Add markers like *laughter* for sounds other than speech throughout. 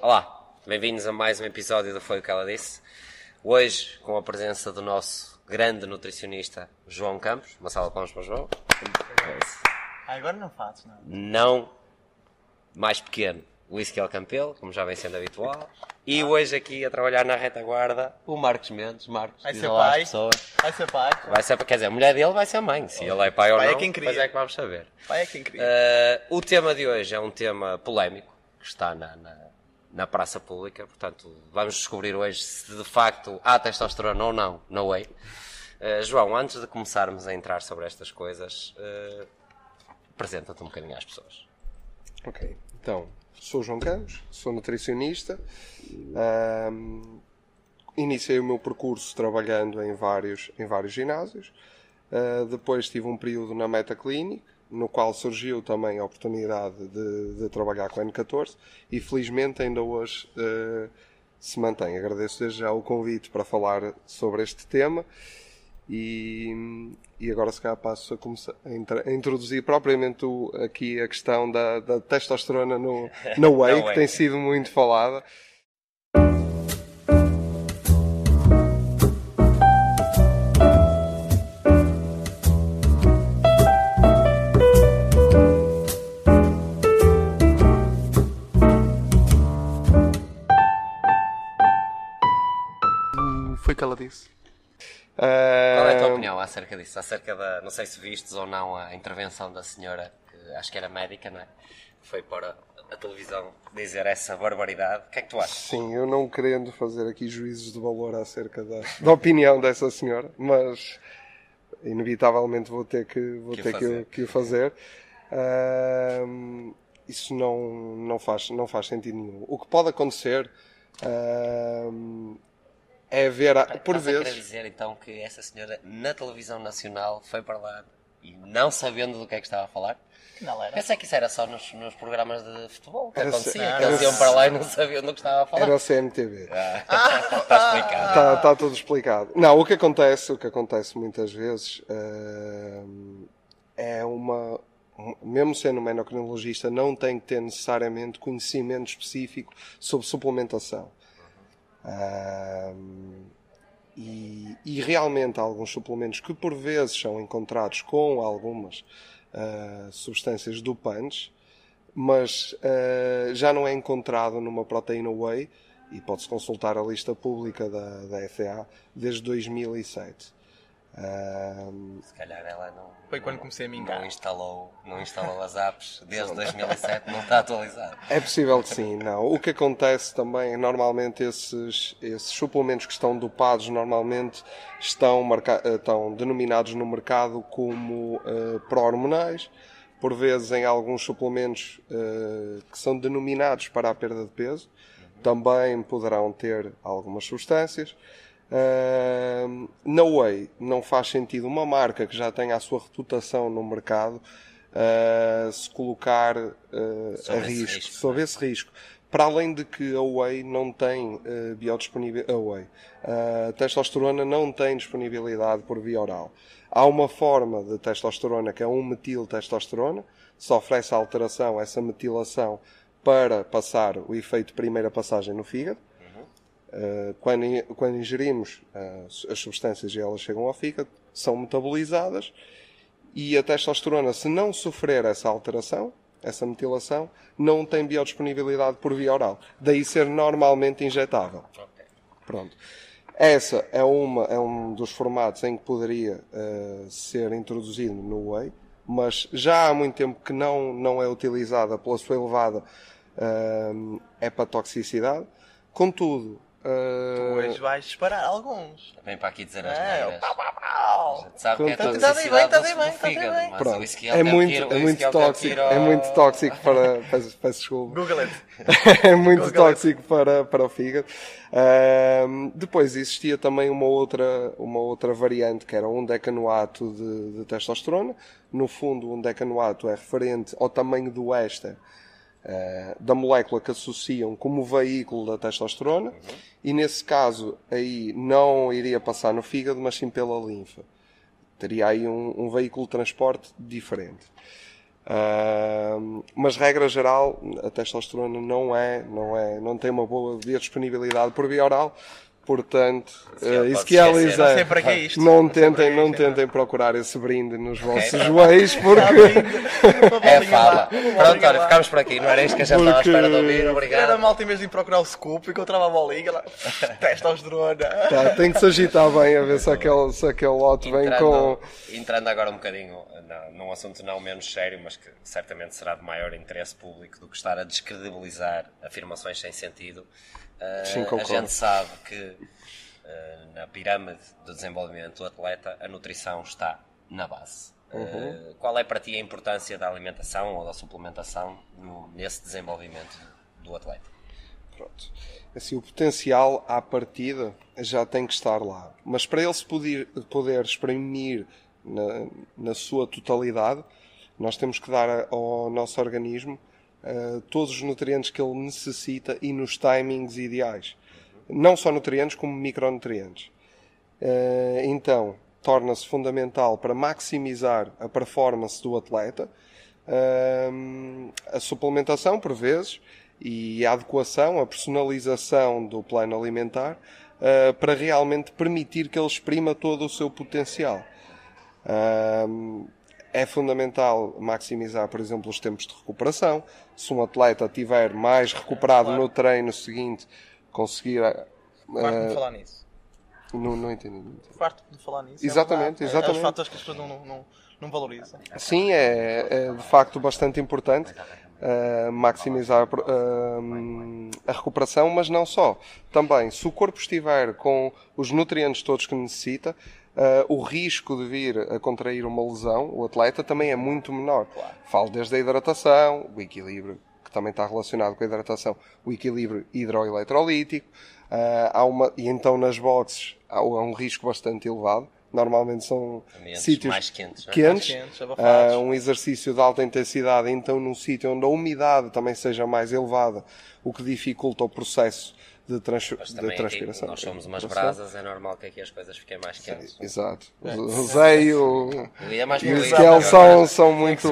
Olá, bem-vindos a mais um episódio do Foi o que ela disse. Hoje, com a presença do nosso grande nutricionista João Campos. Uma sala de palmas para o João. Ah, agora não faço, não. Não mais pequeno, Whisky El Campelo, como já vem sendo habitual. E hoje aqui a trabalhar na retaguarda, o Marcos Mendes. Marcos, Vai ser pai. Vai ser pai. Vai ser, quer dizer, a mulher dele vai ser mãe. Se ele é pai ou Pai é não, quem cria. depois é que vamos saber. Pai é quem queria. Uh, o tema de hoje é um tema polémico que está na, na, na praça pública, portanto, vamos descobrir hoje se de facto há testosterona ou não, no way. Uh, João, antes de começarmos a entrar sobre estas coisas, uh, apresenta-te um bocadinho às pessoas. Ok, então, sou João Campos, sou nutricionista. Ahm, iniciei o meu percurso trabalhando em vários, em vários ginásios. Ah, depois tive um período na Meta Clinic, no qual surgiu também a oportunidade de, de trabalhar com a N14 e felizmente ainda hoje ah, se mantém. Agradeço desde já o convite para falar sobre este tema. E, e agora se calhar passo a, começar, a, introduzir propriamente o- aqui a questão da, da testosterona no, na *laughs* whey, que tem sido muito falada. Foi o que ela disse. Qual é a tua opinião acerca disso? Acerca da, não sei se vistes ou não a intervenção da senhora, que acho que era médica, não é? Foi para a televisão dizer essa barbaridade. O que é que tu achas? Sim, eu não querendo fazer aqui juízos de valor acerca da, da opinião dessa senhora, mas inevitavelmente vou ter que, vou Que o ter que, fazer. que o fazer. Isso não, não, faz, não faz sentido nenhum. O que pode acontecer ahm, é ver, a- por querer vezes, dizer então que essa senhora na televisão nacional foi para lá e não sabendo do que é que estava a falar? Não era. Pensei que isso era só nos, nos programas de futebol que Era acontecia, era eles iam para lá e não sabiam do que estava a falar. era o CMTV. Ah, está *laughs* explicado. Está tá tudo explicado. Não, o que acontece, o que acontece muitas vezes hum, é uma. um- Mesmo sendo um endocrinologista, não tem que ter necessariamente conhecimento específico sobre suplementação. Hum, e, e realmente há alguns suplementos que por vezes são encontrados com algumas ah, substâncias dopantes, mas ah, já não é encontrado numa proteína whey e pode-se consultar a lista pública da, da FDA desde 2007. Ah, Se calhar ela não, Foi quando comecei a mingar. não, instalou, não instalou as apps *laughs* desde 2007, não está atualizado. É possível que sim, não. O que acontece também, normalmente esses, esses suplementos que estão dopados normalmente estão, marca- estão denominados no mercado como eh, pró-hormonais, por vezes em alguns suplementos eh, que são denominados para a perda de peso, também poderão ter algumas substâncias. Uh, na Whey não faz sentido uma marca que já tenha a sua reputação no mercado uh, se colocar uh, a risco, risco, sob esse risco. Para além de que a Whey não tem uh, biodisponibilidade, a a testosterona não tem disponibilidade por via oral. Há uma forma de testosterona que é um metiltestosterona, se oferece a alteração, essa metilação, para passar o efeito de primeira passagem no fígado. Uh, quando, quando ingerimos uh, as substâncias e elas chegam ao fígado, são metabolizadas e a testosterona, se não sofrer essa alteração, essa metilação, não tem biodisponibilidade por via oral. Daí ser normalmente injetável. Pronto. Essa é, uma, é um dos formatos em que poderia uh, ser introduzido no whey, mas já há muito tempo que não, não é utilizada pela sua elevada uh, hepatotoxicidade. Contudo, uh, Hoje vais disparar alguns. Vem para aqui dizer as É, neiras. pau, pau, pau. Sabe que é a Tá- tá bem bem, tá bem toxicidade bem, tá bem pronto, whisky é é muito, é muito é tóxico, é muito tóxico para, peço, peço desculpa. Google it. *laughs* é muito Google it. tóxico para, para o fígado. Ahm, depois existia também uma outra, uma outra variante que era um decanoato de, de testosterona. No fundo, um decanoato é referente ao tamanho do éster da molécula que associam como veículo da testosterona. E nesse caso, aí não iria passar no fígado, mas sim pela linfa. Teria aí um, um veículo de transporte diferente. Uh, mas regra geral, a testosterona não é, não é, não tem uma boa biodisponibilidade por via oral, portanto, uh, Ezequiel e. Zé, Não é não tentem, que não é tentem procurar esse brinde nos vossos *laughs* Ok. joelhos, porque *laughs* É fala. Pronto, olha, ficámos por aqui. Não era isto que a gente estava à Porque- espera de ouvir. Era Obrigado. malta em vez de ir procurar o scoop, encontrava a bolinha lá. *laughs* Testosterona. tá, tem que se agitar bem a ver se aquele, se aquele lote vem com. Entrando, entrando agora um bocadinho num assunto não menos sério, mas que certamente será de maior interesse público do que estar a descredibilizar afirmações sem sentido. Eh, Sim, a gente sabe que eh, na pirâmide do desenvolvimento do atleta a nutrição está na base. Uhum. Eh, qual é para ti a importância da alimentação ou da suplementação no- nesse desenvolvimento do atleta? Pronto. Assim, o potencial à partida já tem que estar lá. Mas para ele se poder, poder exprimir na, na sua totalidade, nós temos que dar ao nosso organismo eh, todos os nutrientes que ele necessita e nos timings ideais. Não só nutrientes, como micronutrientes. Eh, então, torna-se fundamental para maximizar a performance do atleta hum, a suplementação, por vezes, e a adequação, a personalização do plano alimentar uh, para realmente permitir que ele exprima todo o seu potencial. Hum, é fundamental maximizar, por exemplo, os tempos de recuperação. Se um atleta estiver mais recuperado no treino seguinte, conseguir. uh, Farto de falar nisso. não, não entendi. não entendi. Farto de falar nisso. Exatamente, é verdade. É- É exatamente. os fatores que as pessoas não, não, não, não valorizam. Sim, é, é de facto bastante importante uh, maximizar uh, a recuperação, mas não só. Também, se o corpo estiver com os nutrientes todos que necessita, uh, o risco de vir a contrair uma lesão, o atleta, também é muito menor. Falo desde a hidratação, o equilíbrio, que também está relacionado com a hidratação, o equilíbrio hidroeletrolítico, uh, há uma, e então nas boxes há, há um risco bastante elevado. Normalmente são Ambientes sítios mais quentes, é? quentes, Mais quentes, ah, um exercício de alta intensidade, então num sítio onde a umidade também seja mais elevada, o que dificulta o processo de, trans de transpiração. nós somos umas brasas, é normal que aqui as coisas fiquem mais quentes. Exato. O Zé e o, E é o. Ezequiel são, são muito,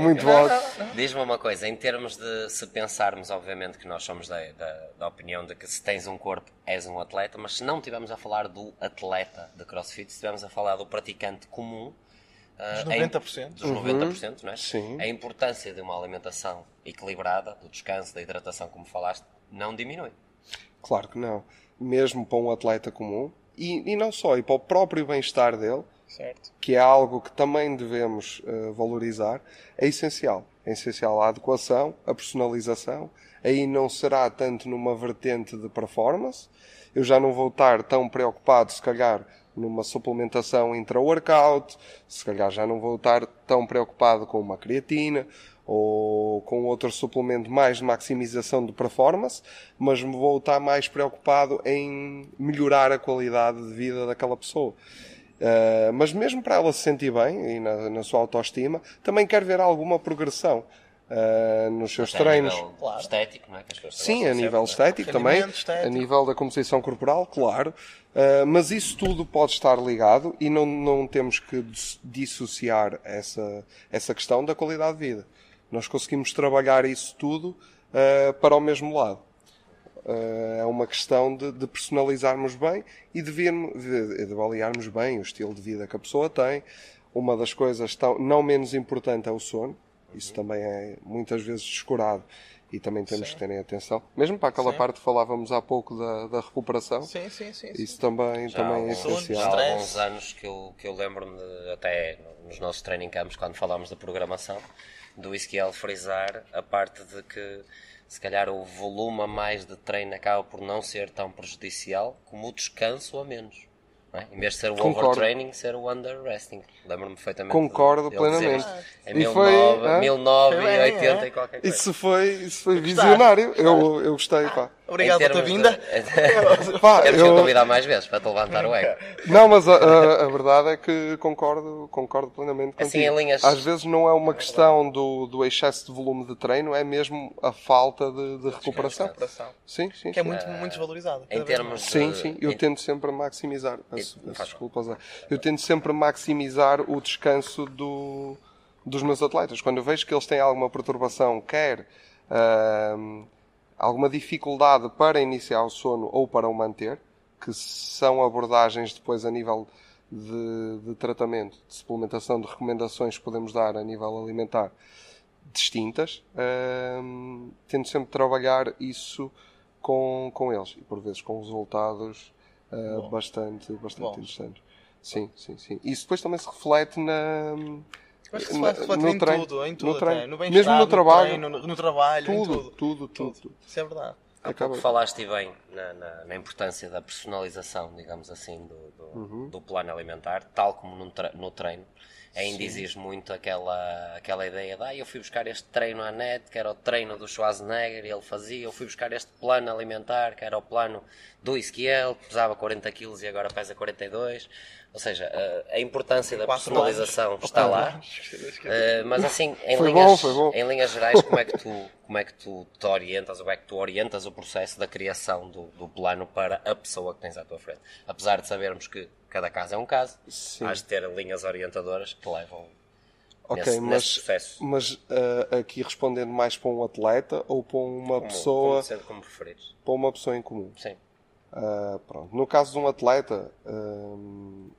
muito bons. Diz-me uma coisa, em termos de se pensarmos, obviamente, que nós somos da, da, da opinião de que se tens um corpo és um atleta, mas se não estivermos a falar do atleta de crossfit, se estivermos a falar do praticante comum, ah, Dos a im- 90%. dos 90%, não é? Sim. a importância de uma alimentação equilibrada, do descanso, da hidratação, como falaste, não diminui. Claro que não. Mesmo para um atleta comum, e, e não só, e para o próprio bem-estar dele, Certo. que é algo que também devemos eh, valorizar, é essencial. É essencial a adequação, a personalização. Aí não será tanto numa vertente de performance. Eu já não vou estar tão preocupado, se calhar, numa suplementação intra-workout. Se calhar já não vou estar tão preocupado com uma creatina ou com outro suplemento mais de maximização de performance, mas me vou estar mais preocupado em melhorar a qualidade de vida daquela pessoa. Uh, mas mesmo para ela se sentir bem e na, na sua autoestima, também quer ver alguma progressão uh, nos seus Até a treinos. nível Claro. estético, não é? Que as pessoas Sim, a nível sempre, não é? estético também, estético. a nível da composição corporal, claro. Uh, mas isso tudo pode estar ligado e não, não temos que dis- dissociar essa, essa questão da qualidade de vida. Nós conseguimos trabalhar isso tudo uh, para o mesmo lado. Uh, é uma questão de, de personalizarmos bem e de, vermos, de, de avaliarmos bem o estilo de vida que a pessoa tem. Uma das coisas tão, não menos importante é o sono. Isso também é muitas vezes descurado e também temos que terem atenção. Mesmo para aquela Sim. parte que falávamos há pouco da, da recuperação, Sim, sim, sim. sim. isso também, Já também é essencial. Há alguns anos que eu, que eu lembro-me, até nos nossos training camps, quando falámos da programação, do Ezequiel frisar a parte de que se calhar o volume a mais de treino acaba por não ser tão prejudicial como o descanso a menos. é? Em vez de ser o Concordo. overtraining, ser o underresting. Lembro-me perfeitamente. Concordo de plenamente. Em E foi, 19, hã? 1980 Foi bem, e qualquer coisa. Isso foi, isso foi visionário. Eu, eu gostei, pá. Obrigado pela tua vinda. de- *laughs* Pá, que eu- convidar mais vezes para te levantar o ego. *laughs* Não, mas a, a- a verdade é que concordo, concordo plenamente contigo. Assim, em linhas- Às vezes não é uma questão do, do excesso de volume de treino, é mesmo a falta de, de recuperação. Recuperação. Sim, sim. Que é sim. muito, muito desvalorizado. Em termos mais. Sim, de- sim, eu tento sempre maximizar. Peço, peço faz desculpa, Zé. Eu tento sempre maximizar o descanso do, dos meus atletas. Quando eu vejo que eles têm alguma perturbação, quer ahm, alguma dificuldade para iniciar o sono ou para o manter, que são abordagens depois a nível de, de tratamento, de suplementação, de recomendações que podemos dar a nível alimentar distintas, ahm, tento sempre trabalhar isso com, com eles e por vezes com resultados Bom. bastante, bastante Bom. interessantes. Sim, sim, sim. Isso depois também se reflete na, Que se na- reflete, reflete no em treino. tudo, em No tudo treino. No Mesmo no trabalho. treino, no, no trabalho, em tudo, tudo. tudo, tudo, tudo. Isso é verdade. Há Acaba- pouco falaste bem na, na- na importância da personalização, digamos assim, do, do, Uhum. do plano alimentar, tal como num tre- no treino. Ainda existe muito aquela, aquela ideia de ah, eu fui buscar este treino à net, que era o treino do Schwarzenegger, e ele fazia, eu fui buscar este plano alimentar, que era o plano do que pesava 40 kg e agora pesa 42. Ou seja, a, importância da personalização anos. está lá. Uh, *laughs* mas assim, em linhas, bom, bom. em linhas gerais, como é, que tu, como é que tu te orientas, ou como é que tu orientas o processo da criação do, do plano para a pessoa que tens à tua frente? Apesar de sabermos que cada caso é um caso, Sim. has de ter linhas orientadoras que levam Ok, nesse, mas, nesse mas ah, aqui respondendo mais para um atleta ou para uma Como, pessoa, como, sendo como preferires. para uma pessoa em comum? Sim. Ah, pronto. No caso de um atleta, hum,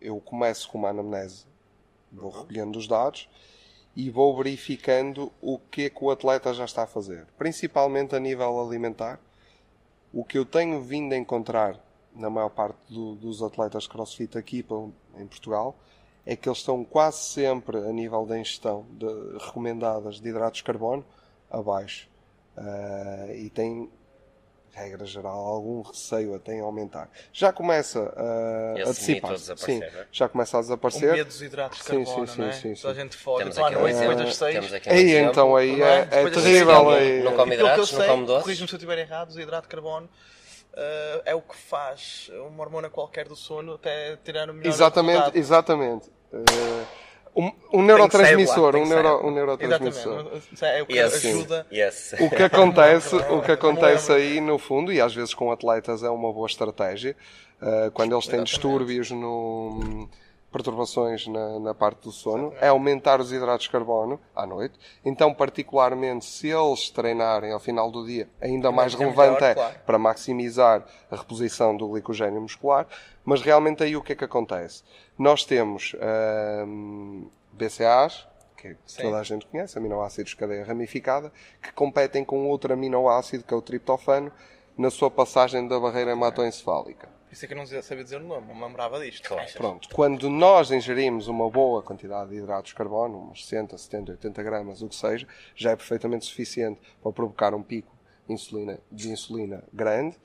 eu começo com uma anamnese, vou recolhendo os dados e vou verificando o que é que o atleta já está a fazer, principalmente a nível alimentar. O que eu tenho vindo a encontrar na maior parte do- dos atletas crossfit aqui em Portugal é que eles estão quase sempre a nível da ingestão de, recomendadas de hidratos de carbono abaixo. Ah, e tem regra geral, algum receio até em aumentar. Já começa a, Esse a dissipar. Sim, é? já começa a O desaparecer. medo dos hidratos de Sim, carbono, sim, não é? sim, sim, Toda a sim. gente foge. Temos à aqui um exemplo. das seis. Temos aqui um Aí exemplo. então aí Não é? é, é terrível. aí- não come hidratos, não come doces. corrijo-me se eu estiver errado, os hidratos de carbono eh, é o que faz uma hormona qualquer do sono até tirar o melhor Exatamente, resultado. exatamente. Eh, um, um neurotransmissor, um, neuro, um neurotransmissor. Exatamente. Isso É o que Yes. ajuda. Yes. O que acontece, *laughs* o que acontece aí no fundo, e às vezes com atletas é uma boa estratégia, eh, quando eles têm Exatamente. distúrbios no perturbações na, na parte do sono, é aumentar os hidratos de carbono à noite. Então, particularmente, se eles treinarem ao final do dia, ainda mais é relevante melhor, é claro. para maximizar a reposição do glicogênio muscular. Mas realmente aí o que é que acontece? Nós temos ahm, BCAAs, que Sim. toda a gente conhece, aminoácidos de cadeia ramificada, que competem com outro aminoácido, que é o triptofano, na sua passagem da barreira hematoencefálica. Isso é que eu não sabia dizer o nome, não me lembrava disto. Claro. Pronto, quando nós ingerimos uma boa quantidade de hidratos de carbono, uns 60, 70, 80 gramas, o que seja, já é perfeitamente suficiente para provocar um pico de insulina, de insulina grande.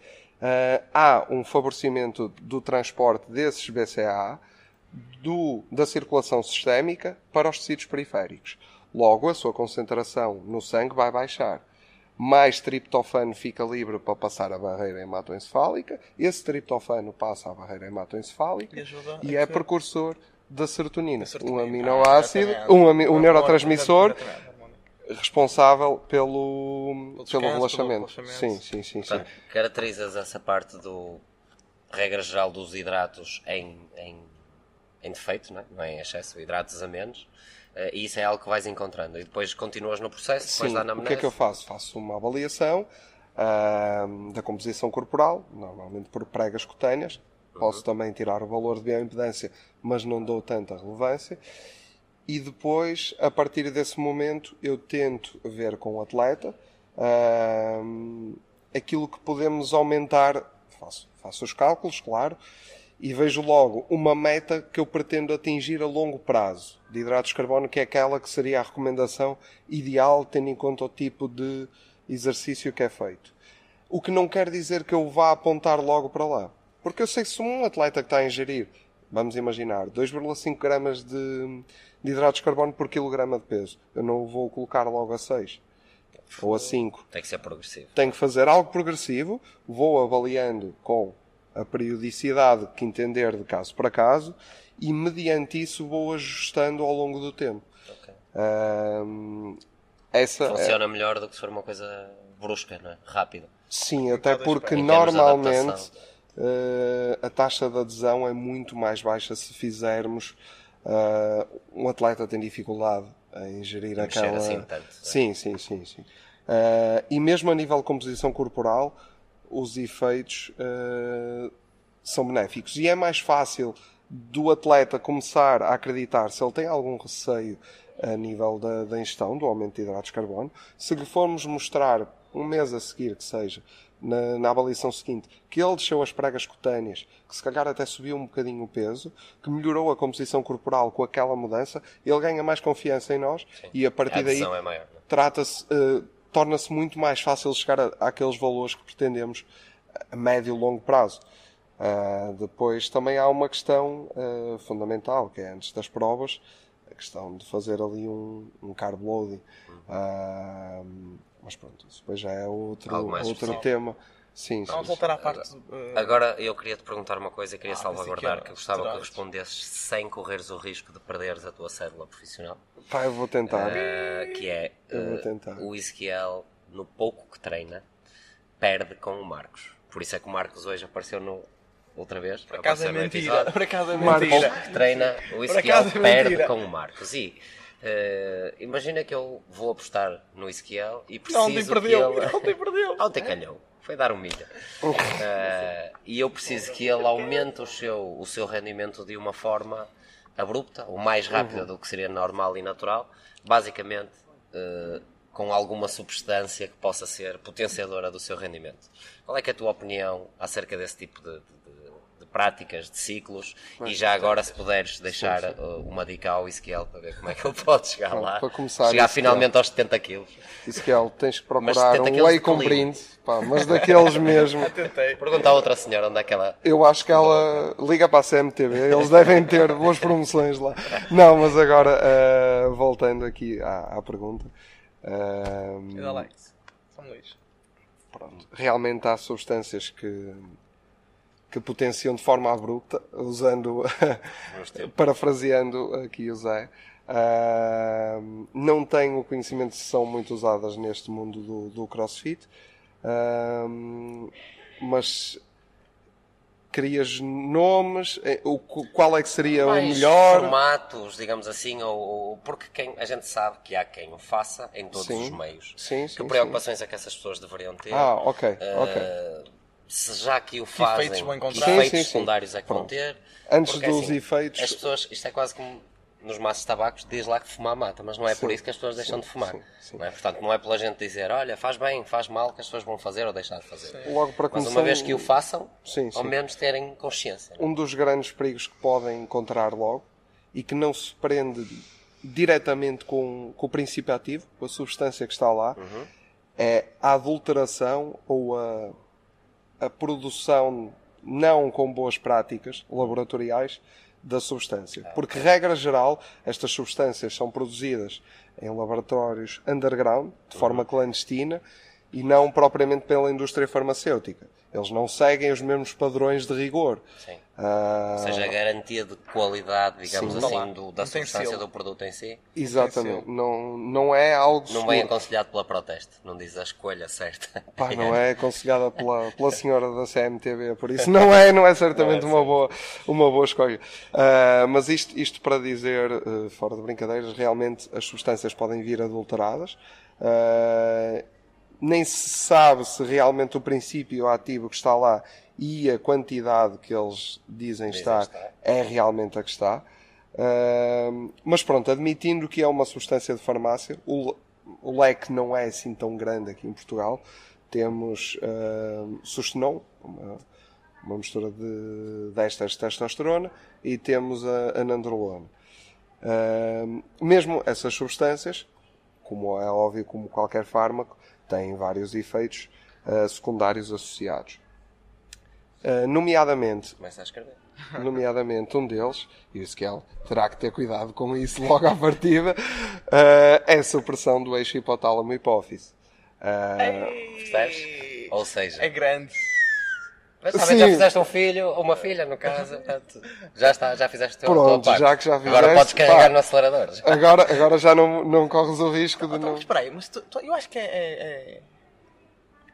Ah, há um favorecimento do transporte desses BCAA do- da circulação sistémica para os tecidos periféricos. Logo, a sua concentração no sangue vai baixar. Mais triptofano fica livre para passar a barreira hematoencefálica. Esse triptofano passa a barreira hematoencefálica E e é que- precursor da serotonina, serotonina. um aminoácido, Ah, um, ami- um neurotransmissor responsável pelo, descanso, pelo pelo relaxamento. relaxamento. Sim, sim, sim, sim. Portanto, caracterizas essa parte do regra geral dos hidratos em, em, em defeito, não é? não é em excesso, hidratos a menos. Eh, e isso é algo que vais encontrando. E depois continuas no processo, depois Sim, da o que é que eu faço? Faço uma avaliação ahm, da composição corporal, normalmente por pregas cutâneas. Posso também tirar o valor de bioimpedância, mas não dou tanta relevância. E depois, a partir desse momento, eu tento ver com o atleta ahm, aquilo que podemos aumentar. Faço, faço os cálculos, claro, e vejo logo uma meta que eu pretendo atingir a longo prazo de hidratos de carbono, que é aquela que seria a recomendação ideal, tendo em conta o tipo de exercício que é feito. O que não quer dizer que eu vá apontar logo para lá. Porque eu sei que se um atleta que está a ingerir, vamos imaginar, 2,5 gramas de, de hidratos de carbono por quilograma de peso, eu não vou colocar logo a 6 ou a 5 Tem que ser progressivo. tenho que fazer algo progressivo, vou avaliando com a periodicidade que entender de caso para caso e mediante isso vou ajustando ao longo do tempo. Ok. Ahm, essa é- Funciona melhor do que se for uma coisa brusca, não é? Rápida. sim, até porque normalmente eh, a taxa de adesão é muito mais baixa se fizermos Uh, um atleta tem dificuldade em gerir Mexer aquela. assim tanto, né? Sim, sim, sim, sim. Uh, e mesmo a nível de composição corporal, os efeitos uh, são benéficos. E é mais fácil do atleta começar a acreditar se ele tem algum receio a nível da, da ingestão, do aumento de hidratos de carbono. Se lhe formos mostrar um mês a seguir, que seja, na, na, avaliação seguinte, que ele desceu as pregas cutâneas, que se calhar até subiu um bocadinho o peso, que melhorou a composição corporal com aquela mudança, ele ganha mais confiança em nós Sim. e a partir A daí é maior, não é? trata-se, uh, torna-se muito mais fácil chegar a, àqueles valores que pretendemos a médio e longo prazo. Uh, depois também há uma questão uh, fundamental, que é antes das provas, a questão de fazer ali um, um carb loading. Uh, mas pronto, isso depois já é outro, outro tema. Sim, sim, Vamos sim. voltar à parte. uh, Agora eu queria te perguntar uma coisa e queria Ah, salvaguardar que que gostava que respondesses sem correres o risco de perderes a tua cédula profissional. Pá, eu vou tentar. Uh, que é Eu vou uh, tentar. o Ezequiel, no pouco que treina, perde com o Marcos. Por isso é que o Marcos hoje apareceu no. Outra vez? Por acaso é mentira. Por acaso é mentira. pouco que treina, o Ezequiel é perde mentira. com o Marcos. E eh, imagina que eu vou apostar no Ezequiel e preciso Não, ontem perdeu. ele... Ontem perdeu. *laughs* Ontem calhou. Foi dar um milha. *laughs* Eh, e eu preciso que ele aumente o seu, o seu rendimento de uma forma abrupta, ou mais rápida do que seria normal e natural, basicamente eh, com alguma substância que possa ser potenciadora do seu rendimento. Qual é é a tua opinião acerca desse tipo de práticas, de ciclos? E já agora, se puderes deixar eh, uma dica ao Ezequiel para ver como é que ele pode chegar Pronto, lá, para começar, chegar finalmente aos 70 quilos. Ezequiel, tens que Mas procurar 70 um de com brinde, pá, mas daqueles *laughs* mesmo. Pergunta à outra senhora onde é que ela Eu acho que ela liga para a CMTV, eles devem ter boas promoções lá. Não, mas agora, eh, voltando aqui à, à pergunta, dá likes. São Luís. pronto, realmente há substâncias que, que potenciam de forma abrupta, usando, *laughs* parafraseando aqui o Zé. eh, não tenho conhecimento se são muito usadas neste mundo do, do crossfit, eh, mas querias nomes? Eh, o, qual é que seria o mais melhor? formatos, digamos assim, ou, ou- porque quem, a gente sabe que há quem o faça em todos Sim. os meios. Sim, que sim, preocupações é que essas pessoas deveriam ter? Ah, ok, Eh, ok. Se já que o fazem, efeitos vão que encontrar? Sim, efeitos sim, sim. secundários é que vão ter? Antes Porque, dos assim, efeitos- As pessoas, isto é quase como nos maços de tabacos, diz lá que fumar mata, mas não é por Sim, isso que as pessoas deixam sim, de fumar. sim, sim. Não é? Portanto, não é pela gente dizer, olha, faz bem, faz mal, que as pessoas vão fazer ou deixar de fazer. Logo para Mas começar, uma vez que o façam, Sim, ao sim. menos terem consciência. é? um dos grandes perigos que podem encontrar logo e que não se prende diretamente com, com o princípio ativo, com a substância que está lá, é a adulteração ou a, a produção não com boas práticas laboratoriais da substância. Porque, regra geral, estas substâncias são produzidas em laboratórios underground, de forma clandestina, e não propriamente pela indústria farmacêutica. Eles não seguem os mesmos padrões de rigor. Sim. Ah, Ou seja, a garantia de qualidade, digamos Sim. assim, do- da Não substância do produto em si, exatamente. Não, não é algo não vem seguro. aconselhado pela proteste, não diz a escolha certa. Pá, *laughs* não é aconselhada pela, pela senhora da CMTV, por isso não é, não é certamente uma, boa, uma boa escolha. Ah, mas isto, isto para dizer, eh, fora de brincadeiras, realmente as substâncias podem vir adulteradas. Ah, nem se sabe se realmente o princípio ativo que está lá e a quantidade que eles dizem Dizem estar é realmente a que está. Ah, mas pronto, admitindo que é uma substância de farmácia, o, o leque não é assim tão grande aqui em Portugal. Temos uh, Sustenol, uma, uma mistura de, de ésteres de testosterona, e temos a, a nandrolona. Ah, mesmo essas substâncias, como é óbvio, como qualquer fármaco, têm vários efeitos ah, secundários associados. Ah, nomeadamente, Começa a escrever. *laughs* nomeadamente um deles, e o Skel terá que ter cuidado com isso logo à partida, eh, é a supressão do eixo hipotálamo hipófise. Eh, Percebes? Ou seja, É grande. Mas talvez já fizeste um filho ou uma filha, no caso, portanto, já está, já fizeste o teu Pronto, tua já que já Agora fizeste, podes carregar pá. no acelerador. agora, agora já não, não corres o risco de Então, não. mas espera aí, mas tu- tu- eu acho que é, é- é-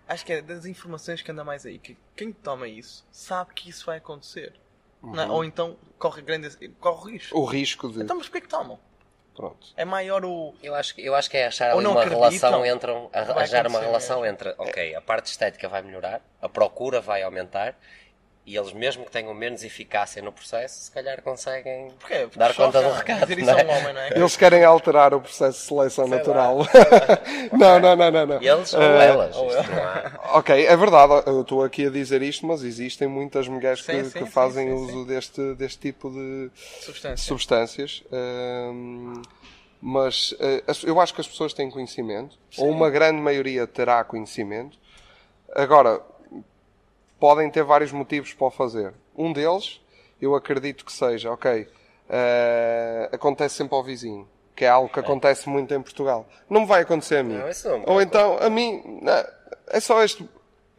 Acho que é das informações que anda mais aí. Que quem toma isso sabe que isso vai acontecer. não é? ou então corre grande corre risco. O risco de. Então, mas porquê que tomam? Pronto. É maior o. Eu acho, que- eu acho que é achar Ou ali não uma acreditam relação entre. um- Achar uma acontecer relação entre. Ok, a parte estética vai melhorar, a procura vai aumentar e eles, mesmo que tenham menos eficácia no processo, se calhar conseguem? Porque dar conta do recado. É? um homem, não é? Eles querem alterar o processo de seleção natural. *laughs* não, não, não, não. não. Eles ou Eh, elas. há- Ok, é verdade, eu estou aqui a dizer isto, mas existem muitas mulheres que, Sim, que sim, fazem sim, uso Deste, deste tipo de Substância. substâncias. hum, mas eh, as- eu acho que as pessoas têm conhecimento, ou uma grande maioria terá conhecimento. Agora, podem ter vários motivos para o fazer. Um deles, eu acredito que seja, ok, eh, acontece sempre ao vizinho, que é algo que acontece muito em Portugal. Não me vai acontecer a mim. Não, isso não Ou então, a mim, não, é só este,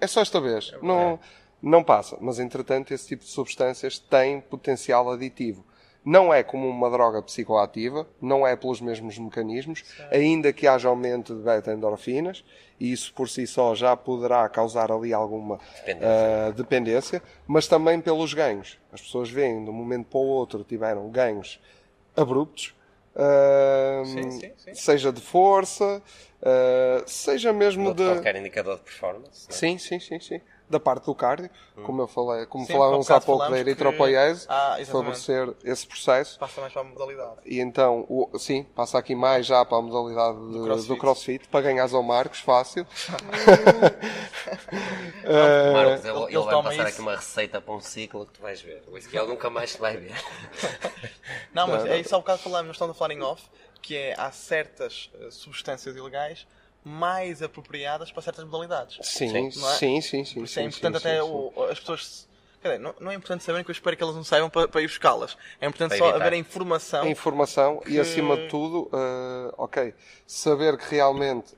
é só esta vez. Não, não passa. Mas, entretanto, esse tipo de substâncias tem potencial aditivo. Não é como uma droga psicoativa, não é pelos mesmos mecanismos, ainda que haja aumento de beta-endorfinas, e isso por si só já poderá causar ali alguma Dependência. ah, dependência, mas também pelos ganhos. As pessoas veem de um momento para o outro tiveram ganhos abruptos, ah, Sim, sim, sim. seja de força, ah, seja mesmo de de. qualquer indicador de performance. não é? Sim, sim, sim, sim. Da parte do cardio, como eu falei, como Sim, falávamos há pouco da eritropoiese, Ah, favorecer esse processo. Passa mais para a modalidade. E então, o- sim, passa aqui mais já para a modalidade de- do, crossfit. crossfit. para ganhar ao Marcos, fácil. *laughs* Marcos, ele, ele ele vai passar isso. aqui uma receita para um ciclo que tu vais ver. O Ezequiel nunca mais te vai ver. Não, mas é isso há bocado falamos, nós estamos a falar em off, que é há certas eh, substâncias ilegais mais apropriadas para certas modalidades. Sim, Sim, é? sim, sim, sim. Isso é importante sim, até sim, sim. o- as pessoas. dizer, não, não é importante saberem que eu espero que elas não saibam para, para ir buscá-las. É importante Para só evitar. haver a informação. a informação que- e acima de tudo, eh, ok, saber que realmente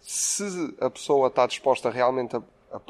se a pessoa está disposta realmente a, a-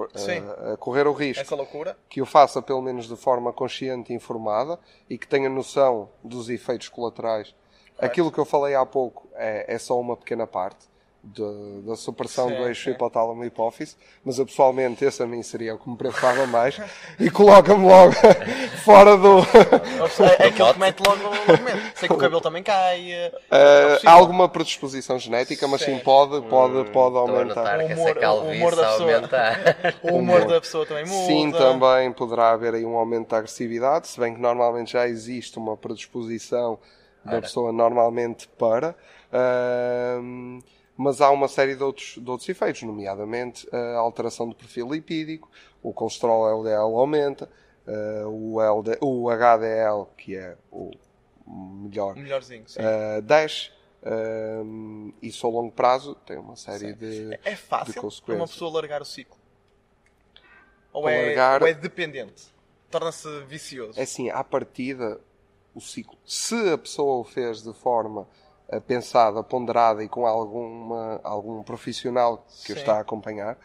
a- a correr o risco Essa loucura. que o faça pelo menos de forma consciente e informada e que tenha noção dos efeitos colaterais. Aquilo que eu falei há pouco é, é só uma pequena parte de- da supressão Sim, do eixo hipotálamo hipófise, mas eu pessoalmente esse a mim seria o que me preocupava mais e coloca-me logo *laughs* fora do. É, é aquilo que mete logo no argumento. Sei que o cabelo também cai. eh, é Eh, possível. há alguma predisposição genética, mas sim Sim. pode, pode, pode Estou a aumentar. O essa humor- o humor da pessoa. aumentar. *laughs* O humor da pessoa também muda. Sim, também poderá haver aí um aumento da agressividade, se bem que normalmente já existe uma predisposição da Ora. pessoa normalmente para. ahm, mas há uma série de outros, de outros efeitos, nomeadamente a alteração do perfil lipídico, o colesterol LDL aumenta, ah, o, LD, o HDL, que é o melhor, melhorzinho, sim. ah, desce. ahm, isso a longo prazo tem uma série de. É fácil de para uma pessoa largar o ciclo? Ou, é, largar- ou é dependente? Torna-se vicioso? É assim, à partida, o ciclo. Se a pessoa o fez de forma eh, pensada, ponderada e com alguma, algum profissional que o Sim. está a acompanhar,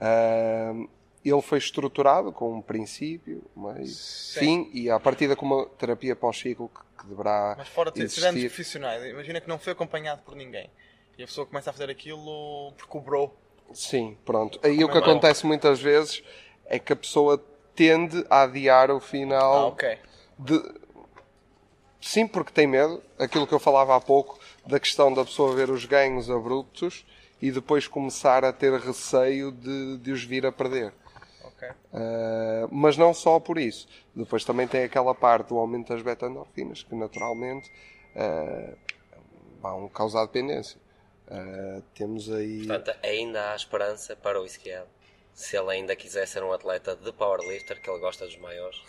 ahm, ele foi estruturado com um princípio, meio, fim e à partida com uma terapia pós-ciclo que, que deverá Mas fora de grandes existir. profissionais, imagina que não foi acompanhado por ninguém. E a pessoa começa a fazer aquilo porque cobrou. Sim, pronto. Aí o que acontece muitas vezes é que a pessoa tende a adiar o Ah, final ok. de- Sim, porque tem medo. Aquilo que eu falava há pouco, da questão da pessoa ver os ganhos abruptos e depois começar a ter receio de, de os vir a perder. ok. Ah, mas não só por isso. Depois também tem aquela parte do aumento das beta-endorfinas, que naturalmente ah, vão causar dependência. Ah, temos aí. Portanto, ainda há esperança para o Ezequiel. Se ele ainda quiser ser um atleta de powerlifter, que ele gosta dos maiores.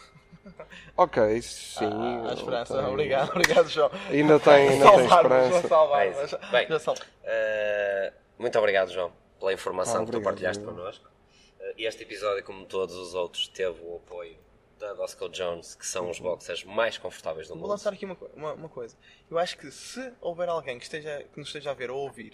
Ok, sim. Ah, a esperança. tenho- Obrigado, *laughs* obrigado, João. Ainda tem, ainda tem esperança. É isso. Já- Bem. já sal- Uh, muito obrigado, João, pela informação Ah, que tu obrigado, partilhaste obrigado. connosco. Uh, e este episódio, como todos os outros, teve o apoio da Dosco Jones, que são os boxers mais confortáveis do Vou mundo. lançar aqui uma, uma, uma coisa. Eu acho que se houver alguém que, esteja, que nos esteja a ver ou a ouvir,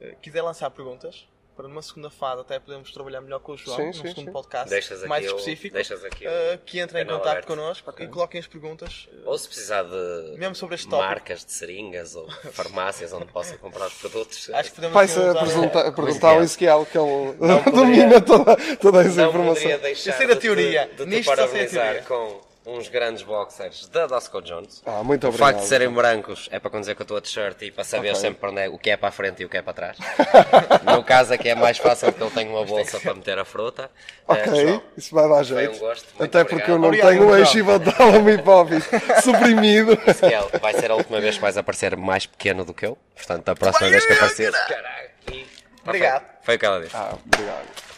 eh, quiser lançar perguntas, para numa segunda fase até podemos trabalhar melhor com o João, Sim, num sim, segundo sim. podcast Deixas aqui mais específico, o eh, que entrem em contato connosco e coloquem as perguntas. eh, Ou se precisar de Mesmo sobre este tópico. marcas de seringas ou *laughs* farmácias onde possam comprar os produtos. Acho que podemos Vai-se apresentar, perguntar ao Ezequiel que ele *laughs* domina toda, toda essa não informação. deixar Eu sei da de te- teoria. de te Nisto a parabenizar teoria. com uns grandes boxers da Dosco Jones. Ah, muito o obrigado. facto de serem brancos é para condizer que eu estou a t-shirt e para saber Ok. sempre onde é, o que é para a frente e o que é para trás. *laughs* no meu caso aqui é mais fácil porque eu tenho uma bolsa para meter a fruta. Ok, João, isso vai dar jeito. um gosto, Até porque eu obrigado. não Obrigado, tenho *laughs* o João. eixo hipotálamo hipófise suprimido. Ezequiel, vai ser a última vez que vais aparecer mais pequeno do que eu. Portanto, a próxima vez que apareces. Caralho. e- Obrigado. Foi, foi o que ela disse. Ah, obrigado.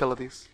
Que ela disse.